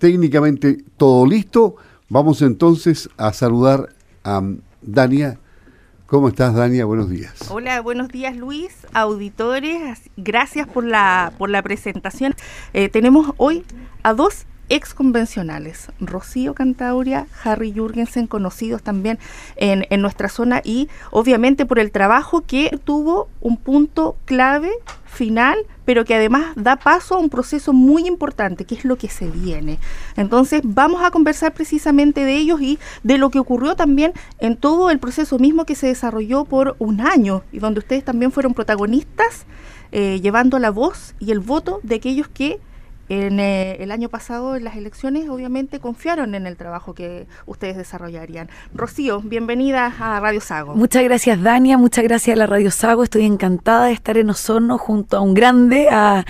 técnicamente todo listo. Vamos entonces a saludar a Dania. ¿Cómo estás, Dania? Buenos días. Hola, buenos días, Luis, auditores. Gracias por la, por la presentación. Eh, tenemos hoy a dos ex convencionales, Rocío Cantauria, Harry Jürgensen, conocidos también en, en, nuestra zona y obviamente por el trabajo que tuvo un punto clave final, pero que además da paso a un proceso muy importante, que es lo que se viene. Entonces vamos a conversar precisamente de ellos y de lo que ocurrió también en todo el proceso mismo que se desarrolló por un año y donde ustedes también fueron protagonistas, eh, llevando la voz y el voto de aquellos que en eh, el año pasado, en las elecciones, obviamente confiaron en el trabajo que ustedes desarrollarían. Rocío, bienvenida a Radio Sago. Muchas gracias, Dania. Muchas gracias a la Radio Sago. Estoy encantada de estar en Osorno junto a un grande, al,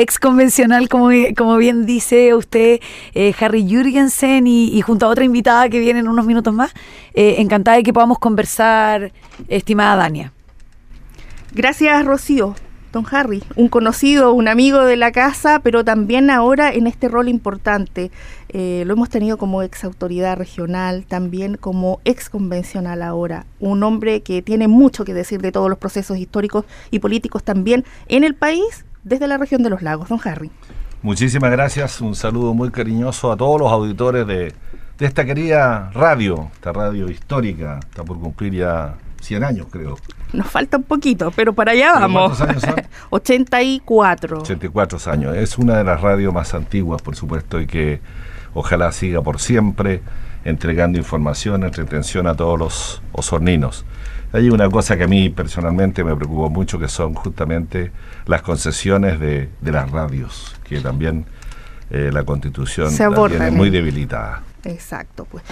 ex convencional, como, como bien dice usted, eh, Harry Jürgensen, y, junto a otra invitada que viene en unos minutos más. Eh, encantada de que podamos conversar, estimada Dania. Gracias, Rocío don Harry, un conocido, un amigo de la casa, pero también ahora en este rol importante. Eh, lo hemos tenido como ex autoridad regional, también como ex convencional ahora. Un hombre que tiene mucho que decir de todos los procesos históricos y políticos también en el país desde la región de los lagos. Don Harry. Muchísimas gracias, un saludo muy cariñoso a todos los auditores de, de esta querida radio, esta radio histórica, está por cumplir ya 100 años, creo. Nos falta un poquito, pero para allá vamos. ¿Cuántos años son? 84. 84 años. Es una de las radios más antiguas, por supuesto, y que ojalá siga por siempre entregando información, entretención a todos los osorninos. Hay una cosa que a mí personalmente me preocupó mucho, que son justamente las concesiones de, las radios, que también eh, la constitución Se muy debilitada. Exacto, pues.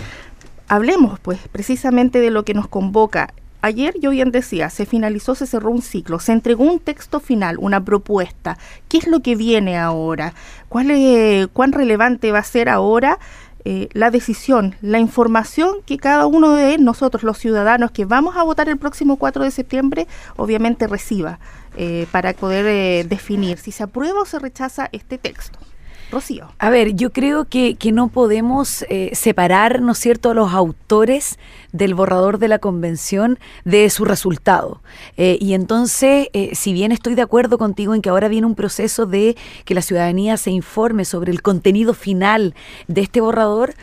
Hablemos, pues, precisamente de lo que nos convoca ayer yo bien decía, se finalizó, se cerró un ciclo, se entregó un texto final, una propuesta. ¿Qué es lo que viene ahora? ¿Cuál es, ¿Cuán relevante va a ser ahora eh, la decisión, la información que cada uno de nosotros, los ciudadanos que vamos a votar el próximo 4 de septiembre, obviamente reciba eh, para poder eh, definir si se aprueba o se rechaza este texto? Rocío. A ver, yo creo que, no podemos eh, separar, ¿no es cierto?, a los autores del borrador de la convención de su resultado. Eh, y entonces, eh, si bien estoy de acuerdo contigo en que ahora viene un proceso de que la ciudadanía se informe sobre el contenido final de este borrador,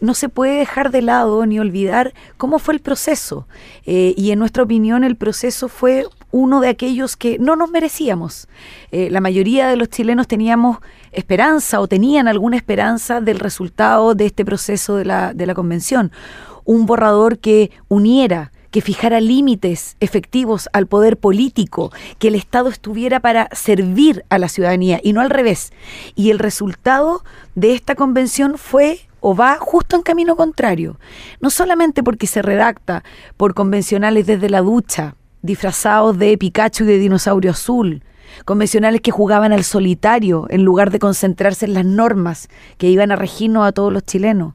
no se puede dejar de lado ni olvidar cómo fue el proceso. y en nuestra opinión el proceso fue uno de aquellos que no nos merecíamos. Eh, la mayoría de los chilenos teníamos esperanza o tenían alguna esperanza del resultado de este proceso de la, de la convención. Un borrador que uniera, que fijara límites efectivos al poder político, que el Estado estuviera para servir a la ciudadanía y no al revés. Y el resultado de esta convención fue o va justo en camino contrario, no solamente porque se redacta por convencionales desde la ducha, disfrazados de Pikachu y de dinosaurio azul, convencionales que jugaban al solitario en lugar de concentrarse en las normas que iban a regirnos a todos los chilenos,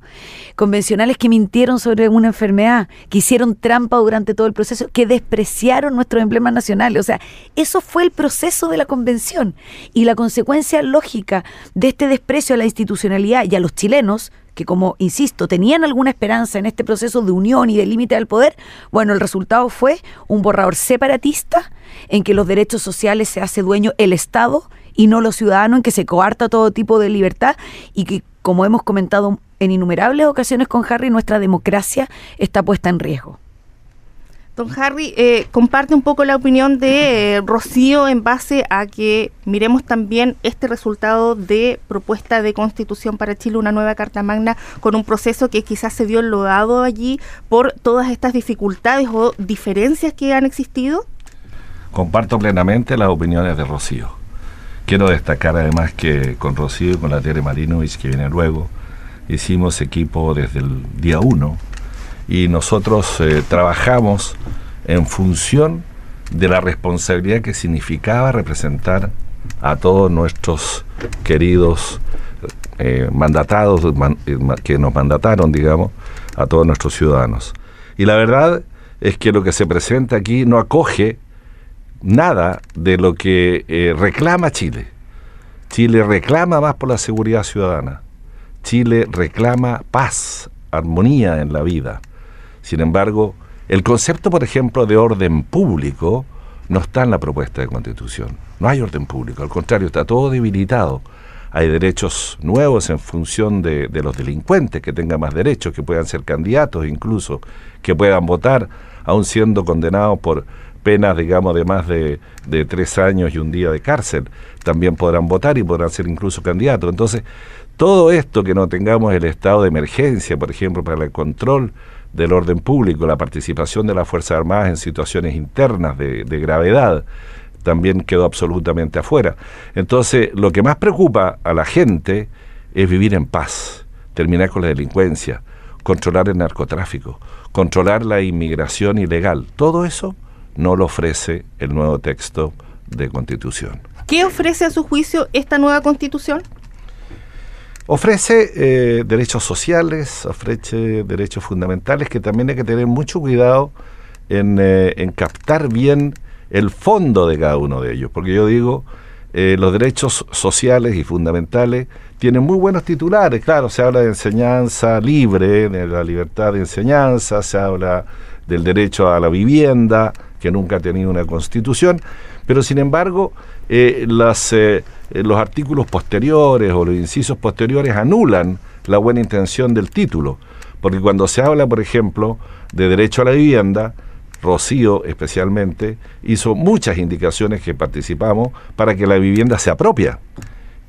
convencionales que mintieron sobre una enfermedad, que hicieron trampa durante todo el proceso, que despreciaron nuestros emblemas nacionales. O sea, eso fue el proceso de la convención y la consecuencia lógica de este desprecio a la institucionalidad y a los chilenos que como, insisto, tenían alguna esperanza en este proceso de unión y de límite al poder, bueno, el resultado fue un borrador separatista en que los derechos sociales se hace dueño el Estado y no los ciudadanos, en que se coarta todo tipo de libertad y que, como hemos comentado en innumerables ocasiones con Harry, nuestra democracia está puesta en riesgo. Don Harry, eh, comparte un poco la opinión de eh, Rocío en base a que miremos también este resultado de propuesta de constitución para Chile, una nueva Carta Magna, con un proceso que quizás se vio enlodado allí por todas estas dificultades o diferencias que han existido. Comparto plenamente las opiniones de Rocío. Quiero destacar además que con Rocío y con la Tere Marinovich, que viene luego, hicimos equipo desde el día uno y nosotros eh, trabajamos en función de la responsabilidad que significaba representar a todos nuestros queridos eh, mandatados eh, que nos mandataron, digamos, a todos nuestros ciudadanos. Y la verdad es que lo que se presenta aquí no acoge nada de lo que reclama Chile. Chile reclama más por la seguridad ciudadana. Chile reclama paz, armonía en la vida. Sin embargo, el concepto, por ejemplo, de orden público no está en la propuesta de constitución. No hay orden público, al contrario, está todo debilitado. Hay derechos nuevos en función de, los delincuentes, que tengan más derechos, que puedan ser candidatos incluso, que puedan votar, aun siendo condenados por penas, digamos, de más de, de tres años y un día de cárcel. También podrán votar y podrán ser incluso candidatos. Entonces, todo esto que no tengamos el estado de emergencia, por ejemplo, para el control del orden público, la participación de las Fuerzas Armadas en situaciones internas de, gravedad, también quedó absolutamente afuera. Entonces, lo que más preocupa a la gente es vivir en paz, terminar con la delincuencia, controlar el narcotráfico, controlar la inmigración ilegal. Todo eso no lo ofrece el nuevo texto de constitución. ¿Qué ofrece a su juicio esta nueva constitución? Ofrece eh, derechos sociales, ofrece derechos fundamentales que también hay que tener mucho cuidado en, eh, captar bien el fondo de cada uno de ellos, porque yo digo, eh, los derechos sociales y fundamentales tienen muy buenos titulares, claro, se habla de enseñanza libre, de la libertad de enseñanza, se habla del derecho a la vivienda, que nunca ha tenido una constitución, pero sin embargo las eh, los artículos posteriores o los incisos posteriores anulan la buena intención del título. Porque cuando se habla, por ejemplo, de derecho a la vivienda, Rocío especialmente hizo muchas indicaciones que participamos para que la vivienda sea propia.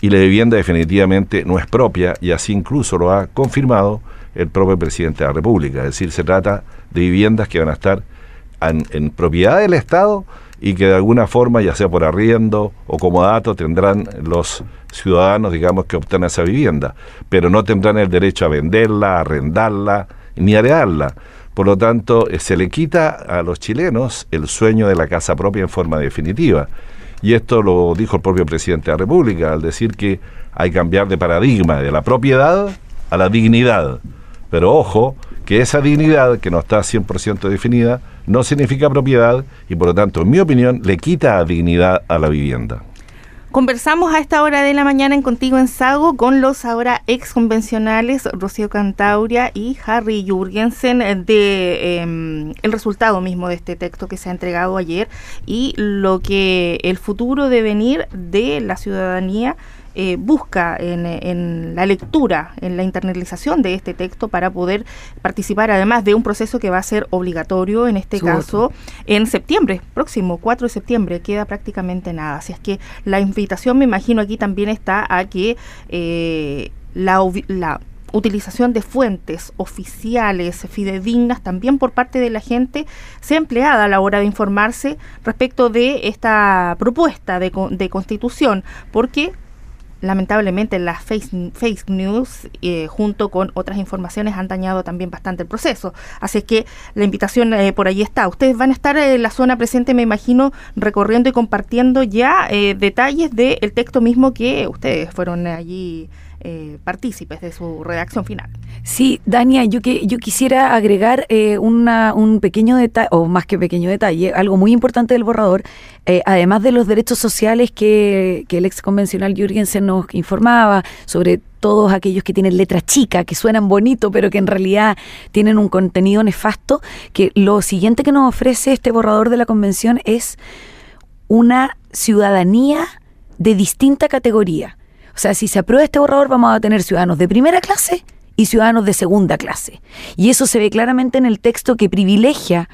Y la vivienda definitivamente no es propia y así incluso lo ha confirmado el propio presidente de la República. Es decir, se trata de viviendas que van a estar en propiedad del Estado y que de alguna forma, ya sea por arriendo o como dato, tendrán los ciudadanos, digamos, que optan a esa vivienda, pero no tendrán el derecho a venderla, a arrendarla, ni a heredarla. Por lo tanto, eh, se le quita a los chilenos el sueño de la casa propia en forma definitiva. Y esto lo dijo el propio presidente de la República al decir que hay que cambiar de paradigma de la propiedad a la dignidad. Pero ojo, que esa dignidad, que no está 100% definida, no significa propiedad y por lo tanto, en mi opinión, le quita dignidad a la vivienda. Conversamos a esta hora de la mañana en Contigo en Sago con los ahora ex convencionales Rocío Cantauria y Harry Jurgensen de em, el resultado mismo de este texto que se ha entregado ayer y lo que el futuro de venir de la ciudadanía eh, busca en, la lectura, en la internalización de este texto para poder participar, además de un proceso que va a ser obligatorio, en este caso, en septiembre, próximo 4 de septiembre, queda prácticamente nada. Así es que la invitación, me imagino, aquí también está a que eh, la, la utilización de fuentes oficiales, fidedignas, también por parte de la gente, sea empleada a la hora de informarse respecto de esta propuesta de, de constitución, porque lamentablemente las fake, news eh, junto con otras informaciones han dañado también bastante el proceso. Así que la invitación eh, por ahí está. Ustedes van a estar en la zona presente, me imagino, recorriendo y compartiendo ya eh, detalles del texto mismo que ustedes fueron allí eh, partícipes de su redacción final. Sí, Dania, yo, que, yo quisiera agregar eh, una, un pequeño detalle, o más que pequeño detalle, algo muy importante del borrador, eh, además de los derechos sociales que, que el ex convencional Jürgensen nos informaba sobre todos aquellos que tienen letra chica, que suenan bonito, pero que en realidad tienen un contenido nefasto, que lo siguiente que nos ofrece este borrador de la convención es una ciudadanía de distinta categoría. O sea, si se aprueba este borrador vamos a tener ciudadanos de primera clase y ciudadanos de segunda clase. Y eso se ve claramente en el texto que privilegia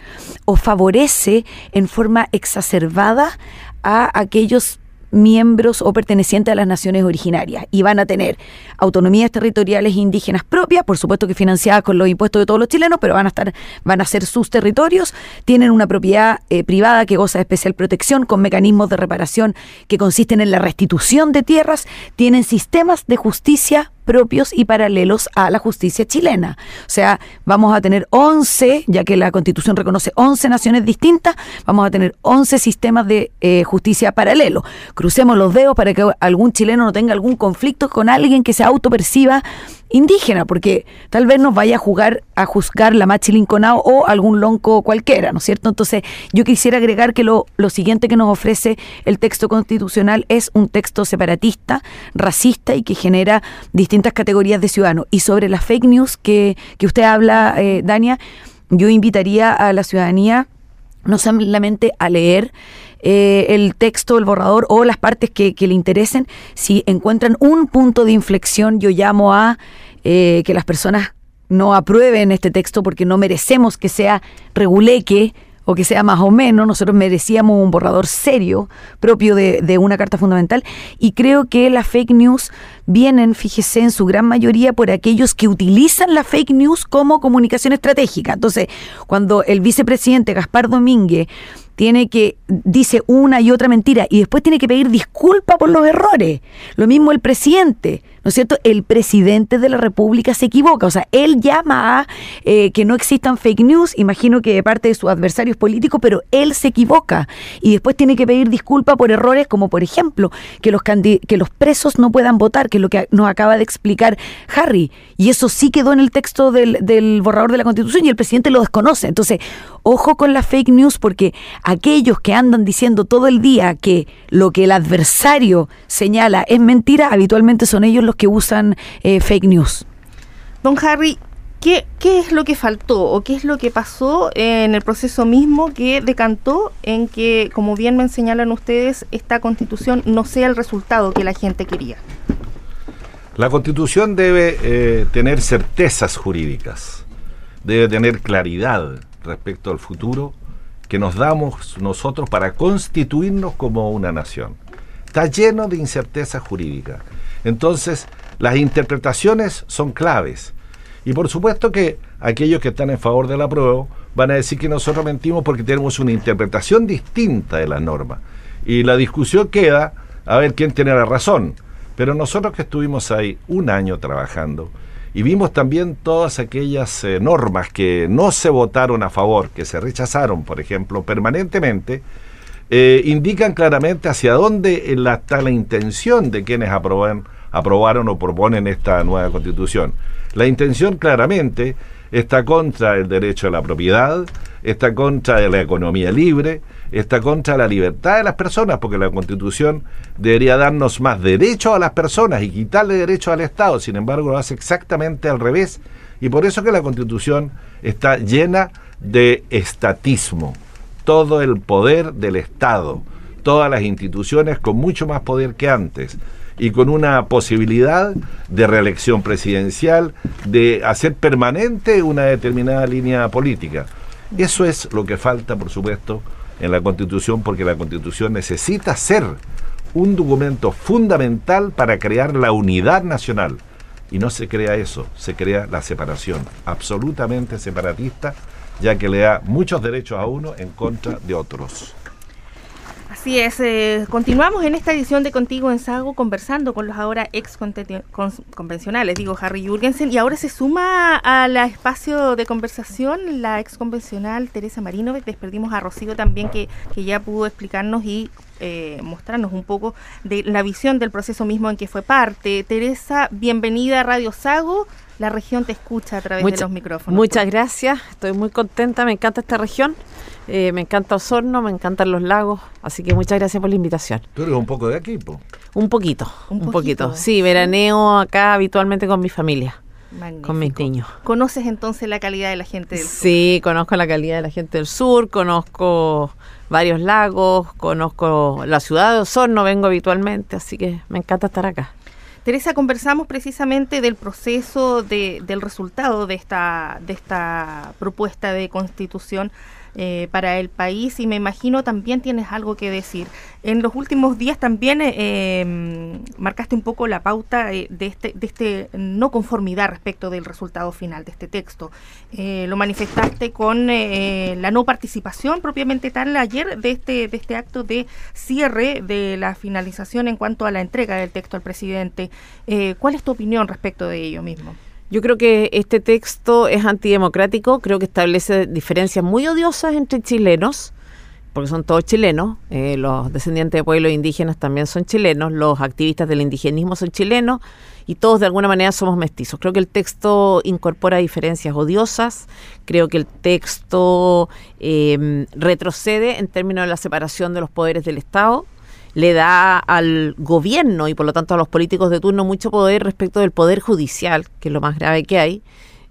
o favorece en forma exacerbada a aquellos miembros o pertenecientes a las naciones originarias y van a tener autonomías territoriales indígenas propias, por supuesto que financiadas con los impuestos de todos los chilenos, pero van a estar van a ser sus territorios, tienen una propiedad eh, privada que goza de especial protección con mecanismos de reparación que consisten en la restitución de tierras, tienen sistemas de justicia propios y paralelos a la justicia chilena. O sea, vamos a tener 11, ya que la Constitución reconoce 11 naciones distintas, vamos a tener 11 sistemas de eh, justicia paralelo. Crucemos los dedos para que algún chileno no tenga algún conflicto con alguien que se autoperciba indígena, porque tal vez nos vaya a jugar a juzgar la Machi Linconao o algún lonco cualquiera, ¿no es cierto? Entonces, yo quisiera agregar que lo, lo siguiente que nos ofrece el texto constitucional es un texto separatista, racista y que genera distintas categorías de ciudadanos. Y sobre las fake news que, que usted habla, eh, Dania, yo invitaría a la ciudadanía no solamente a leer eh, el texto, el borrador o las partes que, le interesen, si encuentran un punto de inflexión, yo llamo a eh, que las personas no aprueben este texto porque no merecemos que sea reguleque o que sea más o menos, nosotros merecíamos un borrador serio propio de, de, una carta fundamental. Y creo que las fake news vienen, fíjese, en su gran mayoría por aquellos que utilizan la fake news como comunicación estratégica. Entonces, cuando el vicepresidente Gaspar Domínguez tiene que, dice una y otra mentira y después tiene que pedir disculpas por los errores. Lo mismo el presidente, ¿no es cierto? El presidente de la República se equivoca, o sea, él llama a eh, que no existan fake news, imagino que de parte de sus adversarios políticos, pero él se equivoca y después tiene que pedir disculpas por errores como, por ejemplo, que los, que los presos no puedan votar, que es lo que nos acaba de explicar Harry, y eso sí quedó en el texto del, del borrador de la Constitución y el presidente lo desconoce. Entonces, ojo con la fake news porque aquellos que andan diciendo todo el día que lo que el adversario señala es mentira, habitualmente son ellos los que usan eh, fake news. Don Harry, ¿qué, ¿qué es lo que faltó o qué es lo que pasó en el proceso mismo que decantó en que, como bien me señalan ustedes, esta constitución no sea el resultado que la gente quería? La constitución debe eh, tener certezas jurídicas, debe tener claridad respecto al futuro que nos damos nosotros para constituirnos como una nación. Está lleno de incerteza jurídica. Entonces, las interpretaciones son claves. Y por supuesto que aquellos que están en favor de la prueba van a decir que nosotros mentimos porque tenemos una interpretación distinta de la norma. Y la discusión queda a ver quién tiene la razón. Pero nosotros que estuvimos ahí un año trabajando, y vimos también todas aquellas eh, normas que no se votaron a favor, que se rechazaron, por ejemplo, permanentemente, eh, indican claramente hacia dónde está la intención de quienes aprobaron o proponen esta nueva constitución. La intención claramente está contra el derecho a la propiedad, está contra la economía libre, está contra la libertad de las personas, porque la Constitución debería darnos más derechos a las personas y quitarle derechos al Estado. Sin embargo, lo hace exactamente al revés. Y por eso que la Constitución está llena de estatismo. Todo el poder del Estado, todas las instituciones con mucho más poder que antes y con una posibilidad de reelección presidencial, de hacer permanente una determinada línea política. Eso es lo que falta, por supuesto, en la Constitución, porque la Constitución necesita ser un documento fundamental para crear la unidad nacional. Y no se crea eso, se crea la separación, absolutamente separatista, ya que le da muchos derechos a uno en contra de otros. Así es, eh, continuamos en esta edición de Contigo en Sago conversando con los ahora ex convencionales, digo Harry Jurgensen, y ahora se suma al espacio de conversación la ex convencional Teresa Marino, despedimos a Rocío también que, que ya pudo explicarnos y eh, mostrarnos un poco de la visión del proceso mismo en que fue parte. Teresa, bienvenida a Radio Sago. La región te escucha a través de los micrófonos. Muchas gracias, estoy muy contenta, me encanta esta región. Eh, me encanta Osorno, me encantan los lagos, así que muchas gracias por la invitación. ¿Tú eres un poco de aquí, Un poquito, un, poquito. Sí, veraneo acá habitualmente con mi familia. Con mis niños. ¿Conoces entonces la calidad de la gente del sur? Sí, conozco la calidad de la gente del sur, conozco varios lagos, conozco la ciudad de Osorno, vengo habitualmente, así que me encanta estar acá. Teresa, conversamos precisamente del proceso, de, del resultado de esta, de esta propuesta de constitución eh, para el país y me imagino también tienes algo que decir. En los últimos días también eh, em, marcaste un poco la pauta eh, de, este, de este no conformidad respecto del resultado final de este texto. lo manifestaste con la no participación propiamente tal ayer de este, de este acto de cierre de la finalización en cuanto a la entrega del texto al presidente. ¿Cuál es tu opinión respecto de ello mismo? Yo creo que este texto es antidemocrático, creo que establece diferencias muy odiosas entre chilenos, porque son todos chilenos, eh, los descendientes de pueblos indígenas también son chilenos, los activistas del indigenismo son chilenos, y todos de alguna manera somos mestizos. Creo que el texto incorpora diferencias odiosas, creo que el texto em, retrocede en términos de la separación de los poderes del Estado, le da al gobierno y por lo tanto a los políticos de turno mucho poder respecto del poder judicial, que es lo más grave que hay.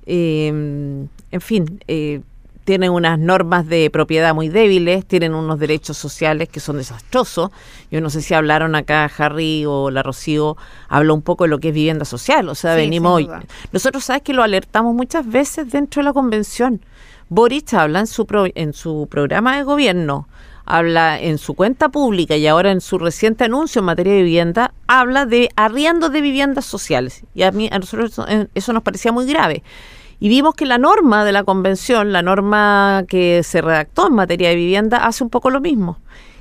Em, en fin, eh, tienen unas normas de propiedad muy débiles, tienen unos derechos sociales que son desastrosos. Yo no sé si hablaron acá Harry o la Rocío, habló un poco de lo que es vivienda social, o sea, venimos hoy. Nosotros sabes que lo alertamos muchas veces dentro de la convención. Boric habla en su, en su programa de gobierno, habla en su cuenta pública y ahora en su reciente anuncio en materia de vivienda, habla de arriendo de viviendas sociales. Y a mí a nosotros eso nos parecía muy grave. Y vimos que la norma de la convención, la norma que se redactó en materia de vivienda, hace un poco lo mismo.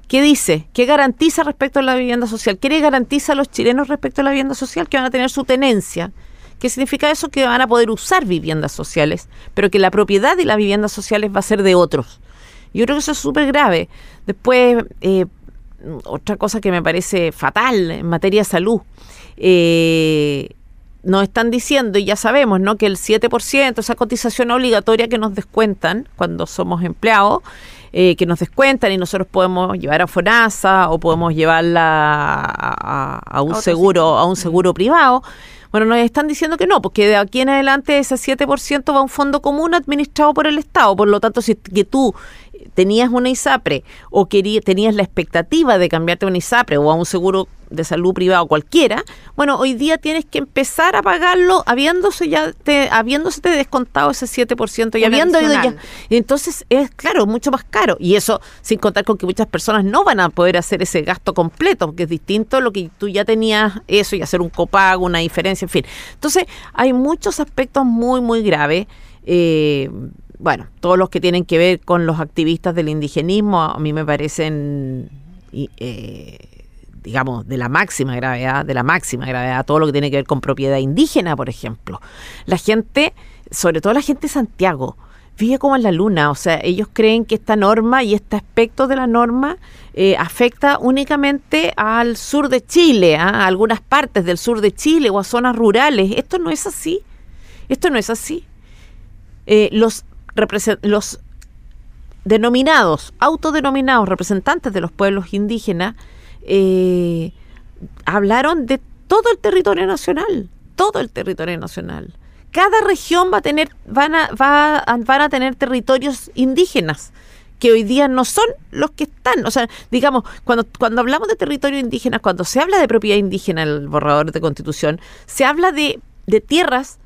¿Qué dice? ¿Qué garantiza respecto a la vivienda social? ¿Qué le garantiza a los chilenos respecto a la vivienda social? Que van a tener su tenencia. ¿Qué significa eso? Que van a poder usar viviendas sociales, pero que la propiedad de las viviendas sociales va a ser de otros. Yo creo que eso es súper grave. Después, eh, otra cosa que me parece fatal en materia de salud. Eh, nos están diciendo, y ya sabemos, ¿no? Que el 7%, esa cotización obligatoria que nos descuentan cuando somos empleados, eh, que nos descuentan y nosotros podemos llevar a FONASA o podemos llevarla a, un seguro, a un seguro privado. Bueno, nos están diciendo que no, porque de aquí en adelante ese 7% va a un fondo común administrado por el Estado. Por lo tanto, si que tú tenías una ISAPRE o querías, tenías la expectativa de cambiarte a una ISAPRE o a un seguro de salud privado cualquiera, bueno, hoy día tienes que empezar a pagarlo habiéndose ya te, habiéndose te descontado ese 7% y habiendo ido ya. entonces es claro, mucho más caro. Y eso sin contar con que muchas personas no van a poder hacer ese gasto completo, porque es distinto a lo que tú ya tenías eso y hacer un copago, una diferencia, en fin. Entonces, hay muchos aspectos muy, muy graves. Eh, bueno, todos los que tienen que ver con los activistas del indigenismo a mí me parecen, eh, digamos, de la máxima gravedad, de la máxima gravedad, todo lo que tiene que ver con propiedad indígena, por ejemplo. La gente, sobre todo la gente de Santiago, vive como en la luna, o sea, ellos creen que esta norma y este aspecto de la norma eh, afecta únicamente al sur de Chile, ¿ah? a algunas partes del sur de Chile o a zonas rurales. Esto no es así, esto no es así. Eh, los los denominados, autodenominados representantes de los pueblos indígenas, eh, hablaron de todo el territorio nacional, todo el territorio nacional. Cada región va a tener, van a, va van a tener territorios indígenas que hoy día no son los que están. O sea, digamos, cuando, cuando hablamos de territorio indígena, cuando se habla de propiedad indígena en el borrador de constitución, se habla de, de tierras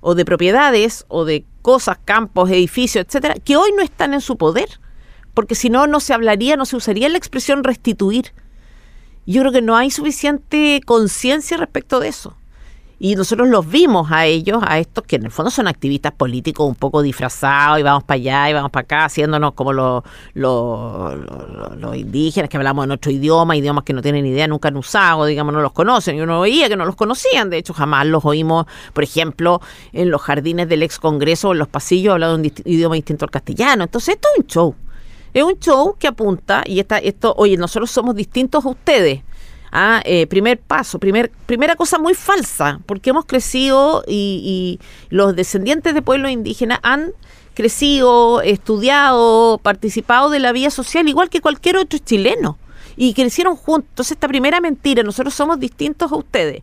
o de propiedades o de cosas, campos, edificios, etcétera, que hoy no están en su poder, porque si no, no se hablaría, no se usaría la expresión restituir. Yo creo que no hay suficiente conciencia respecto de eso. Y nosotros los vimos a ellos, a estos que en el fondo son activistas políticos un poco disfrazados y vamos para allá y vamos para acá, haciéndonos como los, los, los, indígenas que hablamos en otro idioma, idiomas que no tienen idea, nunca han usado, digamos, no los conocen. Y uno veía que no los conocían, de hecho jamás los oímos, por ejemplo, en los jardines del ex Congreso o en los pasillos hablando un idioma distinto al castellano. Entonces esto es un show. Es un show que apunta, y está esto, oye, nosotros somos distintos a ustedes Ah, eh, primer paso, primer, primera cosa muy falsa, porque hemos crecido y, los descendientes de pueblos indígenas han crecido, estudiado, participado de la vida social igual que cualquier otro chileno y crecieron juntos. Entonces, esta primera mentira, nosotros somos distintos a ustedes.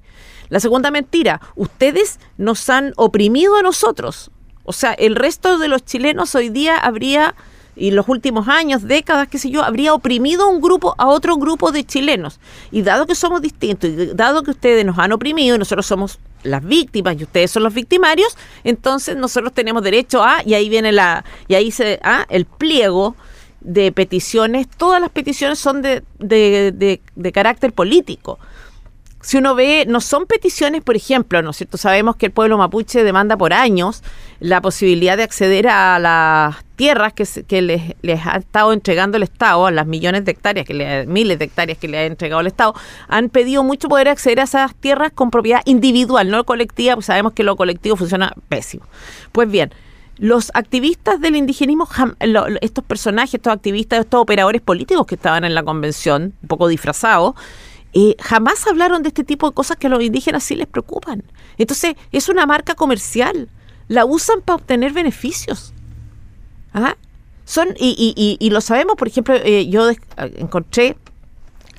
La segunda mentira, ustedes nos han oprimido a nosotros. O sea, el resto de los chilenos hoy día habría y los últimos años, décadas, qué sé yo, habría oprimido un grupo, a otro grupo de chilenos. Y dado que somos distintos, y dado que ustedes nos han oprimido y nosotros somos las víctimas y ustedes son los victimarios, entonces nosotros tenemos derecho a, y ahí viene la, y ahí se, a, el pliego de peticiones, todas las peticiones son de, de, de carácter político si uno ve, no son peticiones, por ejemplo, ¿no es cierto? Sabemos que el pueblo mapuche demanda por años la posibilidad de acceder a las tierras que, que les, ha estado entregando el Estado, a las millones de hectáreas, que le, miles de hectáreas que le ha entregado el Estado, han pedido mucho poder acceder a esas tierras con propiedad individual, no colectiva, pues sabemos que lo colectivo funciona pésimo. Pues bien, los activistas del indigenismo, estos personajes, estos activistas, estos operadores políticos que estaban en la convención, un poco disfrazados, eh, jamás hablaron de este tipo de cosas que a los indígenas sí les preocupan. Entonces, es una marca comercial. La usan para obtener beneficios. ¿Ah? Son, y, y, y, lo sabemos, por ejemplo, eh, yo encontré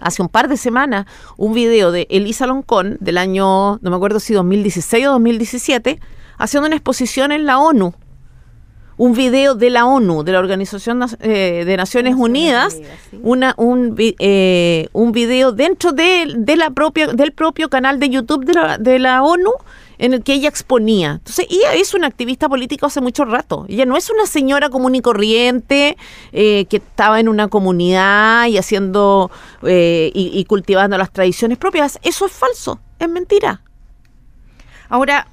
hace un par de semanas un video de Elisa Loncón del año, no me acuerdo si 2016 o 2017, haciendo una exposición en la ONU. Un video de la ONU, de la Organización eh, de Naciones Unidas, una, un, eh, un video dentro de, de, la propia, del propio canal de YouTube de la, de la ONU en el que ella exponía. Entonces, ella es una activista política hace mucho rato. Ella no es una señora común y corriente eh, que estaba en una comunidad y haciendo eh, y, cultivando las tradiciones propias. Eso es falso, es mentira. Ahora,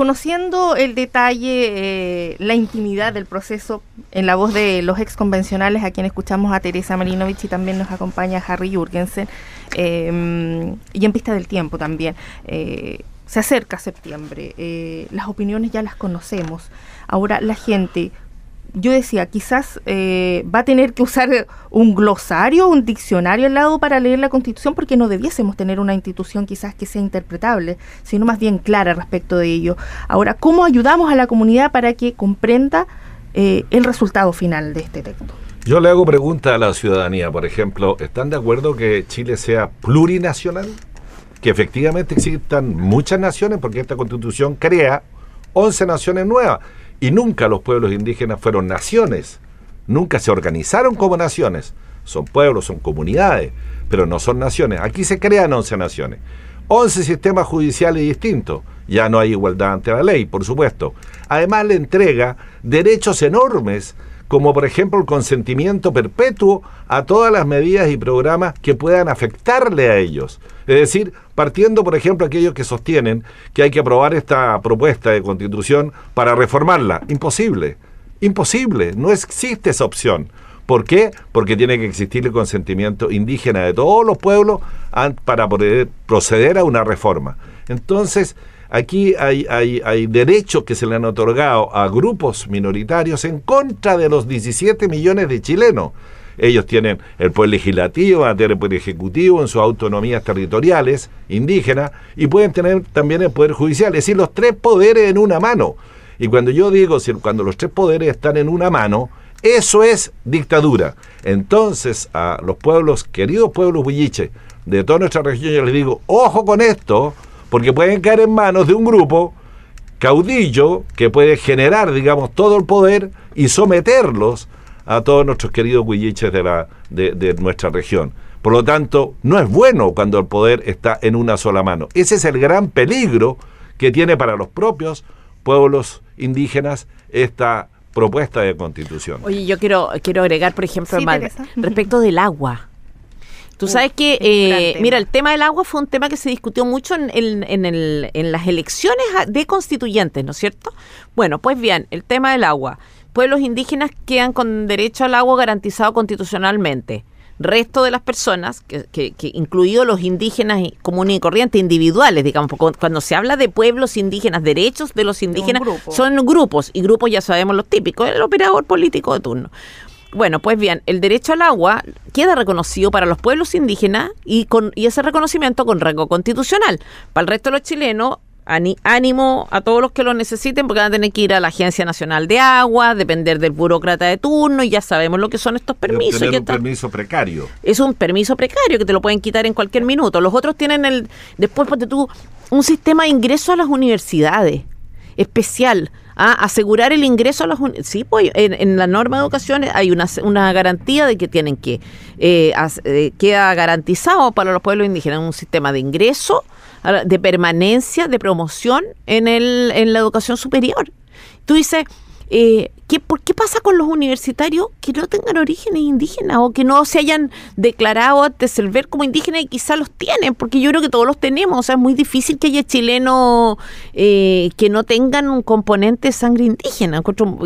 conociendo el detalle, eh, la intimidad del proceso en la voz de los ex convencionales, a quien escuchamos a Teresa Marinovich y también nos acompaña Harry Jurgensen, y en Pista del Tiempo también se acerca septiembre, eh, las opiniones ya las conocemos. Ahora la gente, yo decía, quizás eh, va a tener que usar un glosario, un diccionario al lado para leer la Constitución, porque no debiésemos tener una institución quizás que sea interpretable, sino más bien clara respecto de ello. Ahora, ¿cómo ayudamos a la comunidad para que comprenda eh, el resultado final de este texto? Yo le hago pregunta a la ciudadanía, por ejemplo, ¿están de acuerdo que Chile sea plurinacional? que efectivamente existan muchas naciones, porque esta constitución crea 11 naciones nuevas, y nunca los pueblos indígenas fueron naciones, nunca se organizaron como naciones, son pueblos, son comunidades, pero no son naciones. Aquí se crean 11 naciones, 11 sistemas judiciales distintos, ya no hay igualdad ante la ley, por supuesto. Además le entrega derechos enormes como por ejemplo el consentimiento perpetuo a todas las medidas y programas que puedan afectarle a ellos. Es decir, partiendo por ejemplo aquellos que sostienen que hay que aprobar esta propuesta de constitución para reformarla. Imposible, imposible, no existe esa opción. ¿Por qué? Porque tiene que existir el consentimiento indígena de todos los pueblos para poder proceder a una reforma. Entonces, Aquí hay, hay, derechos que se le han otorgado a grupos minoritarios en contra de los 17 millones de chilenos. Ellos tienen el poder legislativo, van a tener el poder ejecutivo en sus autonomías territoriales indígenas y pueden tener también el poder judicial, es decir, los tres poderes en una mano. Y cuando yo digo, cuando los tres poderes están en una mano, eso es dictadura. Entonces, a los pueblos, queridos pueblos huilliche de toda nuestra región, yo les digo, ojo con esto, porque pueden caer en manos de un grupo caudillo que puede generar, digamos, todo el poder y someterlos a todos nuestros queridos huilliches de, la, de, nuestra región. Por lo tanto, no es bueno cuando el poder está en una sola mano. Ese es el gran peligro que tiene para los propios pueblos indígenas esta propuesta de constitución. Oye, yo quiero, quiero agregar, por ejemplo, respecto del agua. Tú sabes que, eh, mira, el tema del agua fue un tema que se discutió mucho en, en, el, en las elecciones de constituyentes, ¿no es cierto? Bueno, pues bien, el tema del agua. Pueblos indígenas quedan con derecho al agua garantizado constitucionalmente. Resto de las personas, que, que, incluidos los indígenas comunes y corrientes individuales, digamos, cuando se habla de pueblos indígenas, derechos de los indígenas, son grupos, y grupos ya sabemos los típicos, el operador político de turno. Bueno, pues bien, el derecho al agua queda reconocido para los pueblos indígenas y, con, y ese reconocimiento con rango constitucional. Para el resto de los chilenos, ánimo a todos los que lo necesiten porque van a tener que ir a la Agencia Nacional de Agua, depender del burócrata de turno y ya sabemos lo que son estos permisos. Es un permiso precario. Es un permiso precario que te lo pueden quitar en cualquier minuto. Los otros tienen el, después de tú, un sistema de ingreso a las universidades especial a asegurar el ingreso a los sí pues en, la norma de educación hay una, una garantía de que tienen que eh, eh, queda garantizado para los pueblos indígenas un sistema de ingreso de permanencia de promoción en el en la educación superior. Tú dices eh, ¿qué, ¿por qué pasa con los universitarios que no tengan orígenes indígenas o que no se hayan declarado antes el ver como indígenas y quizás los tienen? Porque yo creo que todos los tenemos. O sea, es muy difícil que haya chilenos eh, que no tengan un componente de sangre indígena.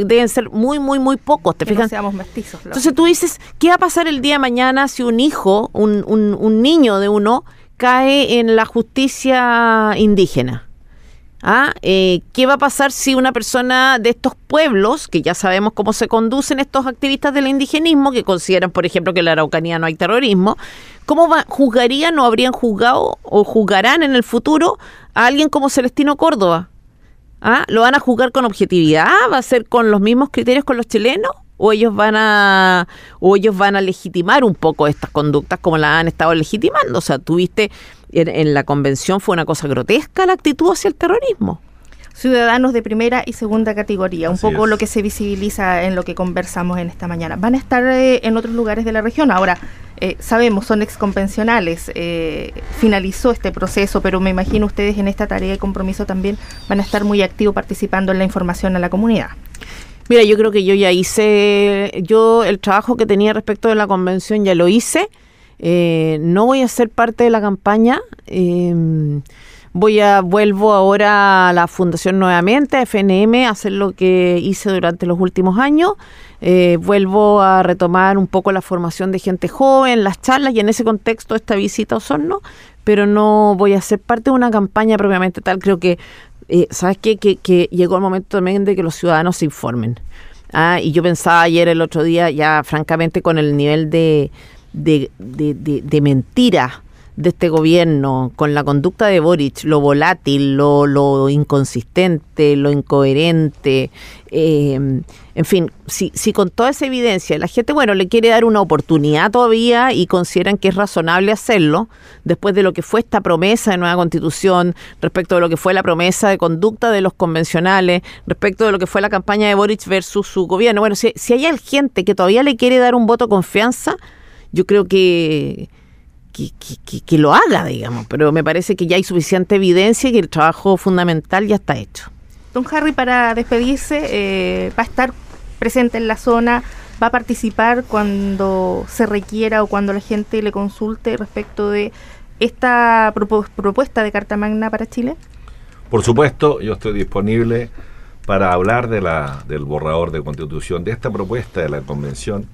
Deben ser muy, muy, muy pocos. ¿Te fijas? seamos mestizos. Entonces tú dices, ¿qué va a pasar el día de mañana si un hijo, un, un, un niño de uno, cae en la justicia indígena? ¿Ah? Eh, ¿Qué va a pasar si una persona de estos pueblos, que ya sabemos cómo se conducen estos activistas del indigenismo, que consideran, por ejemplo, que en la Araucanía no hay terrorismo, ¿cómo va, juzgarían o habrían juzgado o juzgarán en el futuro a alguien como Celestino Córdoba? ¿Ah? ¿Lo van a juzgar con objetividad? ¿Va a ser con los mismos criterios con los chilenos? o ellos van a o ellos van a legitimar un poco estas conductas como las han estado legitimando. O sea, tuviste en, la convención fue una cosa grotesca la actitud hacia el terrorismo ciudadanos de primera y segunda categoría, un poco lo que se visibiliza en lo que conversamos en esta mañana. Van a estar eh, en otros lugares de la región. Ahora, eh, sabemos, son exconvencionales, eh, finalizó este proceso, pero me imagino ustedes en esta tarea de compromiso también van a estar muy activos participando en la información a la comunidad. Mira, yo creo que yo ya hice, yo el trabajo que tenía respecto de la convención ya lo hice. Eh, no voy a ser parte de la campaña. Em, voy a vuelvo ahora a la fundación nuevamente, a FNM, a hacer lo que hice durante los últimos años. Eh, vuelvo a retomar un poco la formación de gente joven, las charlas y en ese contexto esta visita a Osorno, pero no voy a ser parte de una campaña propiamente tal. Creo que, eh, ¿sabes qué? Que, que llegó el momento también de que los ciudadanos se informen. Ah, y yo pensaba ayer, el otro día, ya francamente con el nivel de, de, de, de, mentira de este gobierno, con la conducta de Boric, lo volátil, lo, lo inconsistente, lo incoherente, eh, en fin, si, si con toda esa evidencia la gente, bueno, le quiere dar una oportunidad todavía y consideran que es razonable hacerlo, después de lo que fue esta promesa de nueva constitución, respecto de lo que fue la promesa de conducta de los convencionales, respecto de lo que fue la campaña de Boric versus su gobierno, bueno, si, si hay gente que todavía le quiere dar un voto de confianza, yo creo que, que, lo haga, digamos, pero me parece que ya hay suficiente evidencia y que el trabajo fundamental ya está hecho. Don Harry, para despedirse, eh, va a estar presente en la zona, va a participar cuando se requiera o cuando la gente le consulte respecto de esta propuesta de Carta Magna para Chile. Por supuesto, yo estoy disponible para hablar de la, del borrador de constitución, de esta propuesta de la convención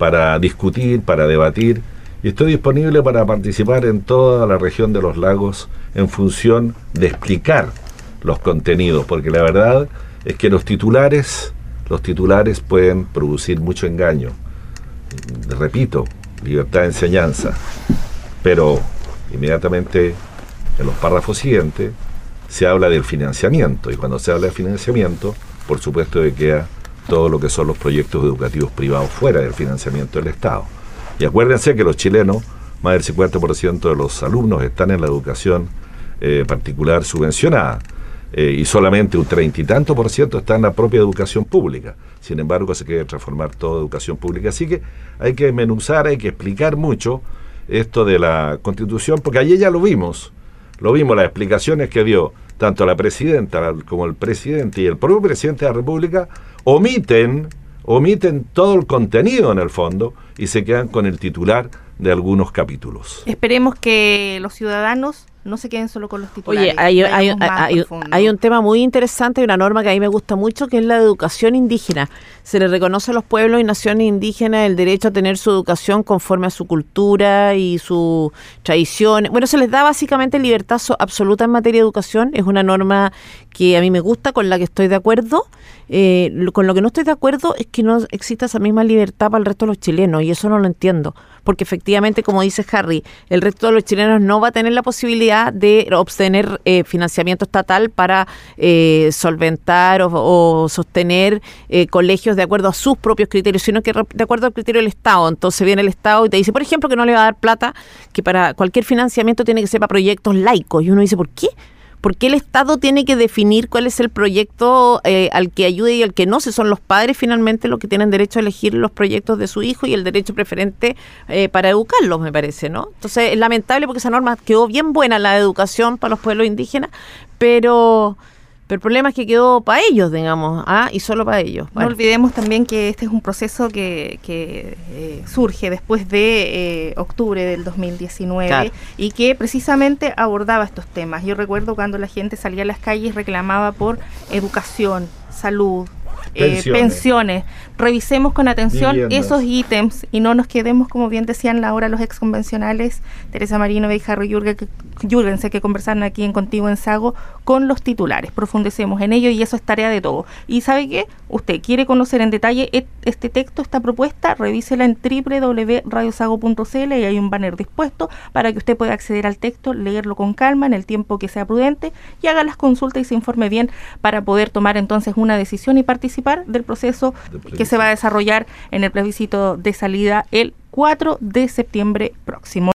para discutir, para debatir, y estoy disponible para participar en toda la región de los lagos en función de explicar los contenidos, porque la verdad es que los titulares, los titulares pueden producir mucho engaño. Repito, libertad de enseñanza, pero inmediatamente en los párrafos siguientes se habla del financiamiento. Y cuando se habla de financiamiento, por supuesto de queda todo lo que son los proyectos educativos privados fuera del financiamiento del Estado. Y acuérdense que los chilenos, más del 50% de los alumnos están en la educación eh, particular subvencionada. Eh, y solamente un treinta y tanto por ciento está en la propia educación pública. Sin embargo, se quiere transformar toda educación pública. Así que hay que menuzar, hay que explicar mucho esto de la constitución, porque ayer ya lo vimos. Lo vimos, las explicaciones que dio tanto la presidenta como el presidente y el propio presidente de la República omiten, omiten todo el contenido en el fondo y se quedan con el titular de algunos capítulos. Esperemos que los ciudadanos no se queden solo con los titulares. Oye, hay, un tema muy interesante y una norma que a mí me gusta mucho, que es la educación indígena. Se le reconoce a los pueblos y naciones indígenas el derecho a tener su educación conforme a su cultura y su tradición. Bueno, se les da básicamente libertad absoluta en materia de educación. Es una norma que a mí me gusta, con la que estoy de acuerdo. Eh, con lo que no estoy de acuerdo es que no exista esa misma libertad para el resto de los chilenos y eso no lo entiendo, porque efectivamente, como dice Harry, el resto de los chilenos no va a tener la posibilidad de obtener eh, financiamiento estatal para eh, solventar o, sostener colegios de acuerdo a sus propios criterios, sino que de acuerdo al criterio del Estado. Entonces viene el Estado y te dice, por ejemplo, que no le va a dar plata, que para cualquier financiamiento tiene que ser para proyectos laicos. Y uno dice, ¿por qué? ¿Por qué el Estado tiene que definir cuál es el proyecto eh, al que ayude y al que no? Si son los padres finalmente los que tienen derecho a elegir los proyectos de su hijo y el derecho preferente eh, para educarlos, me parece, ¿no? Entonces es lamentable porque esa norma quedó bien buena, la educación para los pueblos indígenas, pero pero el problema es que quedó para ellos, digamos, ¿ah? y solo para ellos. No olvidemos también que este es un proceso que, que eh, surge después de eh, octubre del 2019 y que precisamente abordaba estos temas. Yo recuerdo cuando la gente salía a las calles reclamaba por educación, salud, eh, pensiones. Revisemos con atención Viviendas. esos ítems y no nos quedemos, como bien decían ahora los ex convencionales, Teresa Marino y Harry Jürgen, que, conversaron aquí en Contigo en Sago, con los titulares. Profundicemos en ello y eso es tarea de todo. ¿Y sabe qué? Usted quiere conocer en detalle et- este texto, esta propuesta, revísela en www.radiosago.cl y hay un banner dispuesto para que usted pueda acceder al texto, leerlo con calma en el tiempo que sea prudente y haga las consultas y se informe bien para poder tomar entonces una decisión y participar del proceso que se va a desarrollar en el plebiscito de salida el 4 de septiembre próximo.